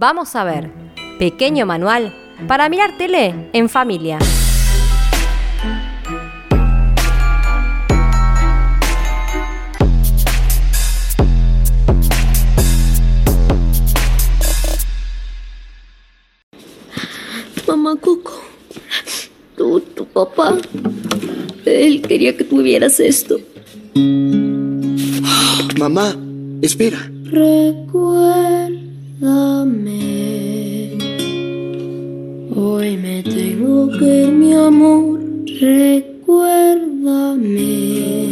Vamos a ver, pequeño manual para mirar tele en familia. Mamá Coco, tú, tu papá, él quería que tuvieras esto. Mamá, espera. Recuérdame. Hoy me tengo que ir, mi amor. Recuérdame.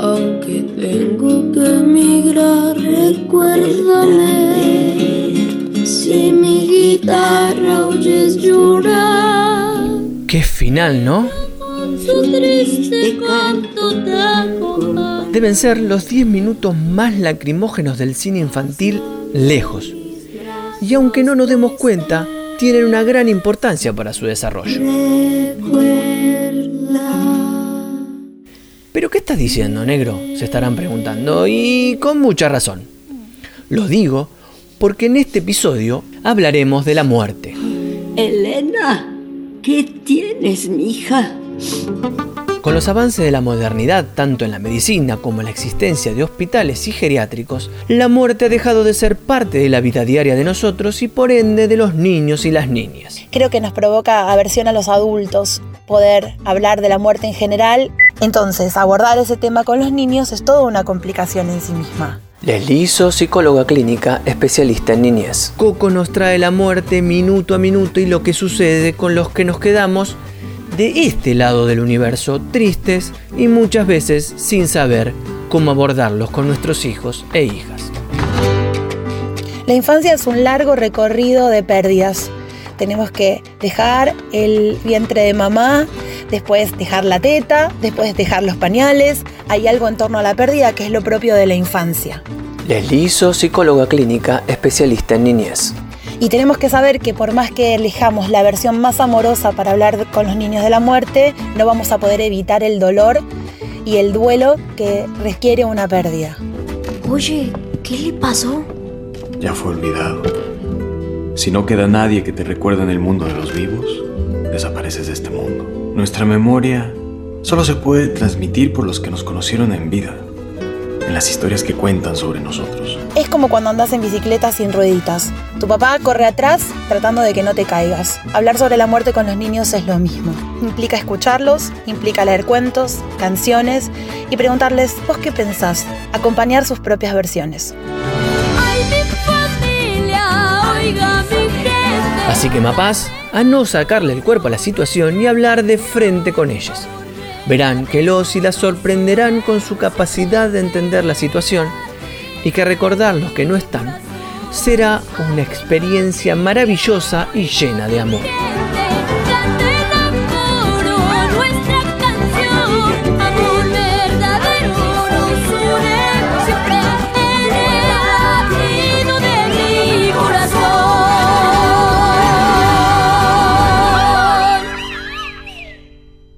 Aunque tengo que emigrar, recuérdame. Si mi guitarra oyes llorar. Qué final, ¿no? Con su triste canto te acompaña. Deben ser los 10 minutos más lacrimógenos del cine infantil lejos. Y aunque no nos demos cuenta, tienen una gran importancia para su desarrollo. ¿Pero qué estás diciendo, negro? Se estarán preguntando, y con mucha razón. Lo digo porque en este episodio hablaremos de la muerte. Elena, ¿qué tienes, mija? Con los avances de la modernidad, tanto en la medicina como en la existencia de hospitales y geriátricos, la muerte ha dejado de ser parte de la vida diaria de nosotros y por ende de los niños y las niñas. Creo que nos provoca aversión a los adultos poder hablar de la muerte en general. Entonces, abordar ese tema con los niños es toda una complicación en sí misma. Leslie Iso, psicóloga clínica, especialista en niñez. Coco nos trae la muerte minuto a minuto y lo que sucede con los que nos quedamos de este lado del universo, tristes y muchas veces sin saber cómo abordarlos con nuestros hijos e hijas. La infancia es un largo recorrido de pérdidas. Tenemos que dejar el vientre de mamá, después dejar la teta, después dejar los pañales. Hay algo en torno a la pérdida que es lo propio de la infancia. Leslie Iso, psicóloga clínica, especialista en niñez. Y tenemos que saber que por más que elijamos la versión más amorosa para hablar con los niños de la muerte, no vamos a poder evitar el dolor y el duelo que requiere una pérdida. Oye, ¿qué le pasó? Ya fue olvidado. Si no queda nadie que te recuerde en el mundo de los vivos, desapareces de este mundo. Nuestra memoria solo se puede transmitir por los que nos conocieron en vida, en las historias que cuentan sobre nosotros. Es como cuando andas en bicicleta sin rueditas. Tu papá corre atrás tratando de que no te caigas. Hablar sobre la muerte con los niños es lo mismo. Implica escucharlos, implica leer cuentos, canciones y preguntarles, ¿vos qué pensás? Acompañar sus propias versiones. Ay, mi familia, oiga mi gente. Así que mapás, a no sacarle el cuerpo a la situación y hablar de frente con ellas. Verán que los y las sorprenderán con su capacidad de entender la situación y que recordar los que no están será una experiencia maravillosa y llena de amor.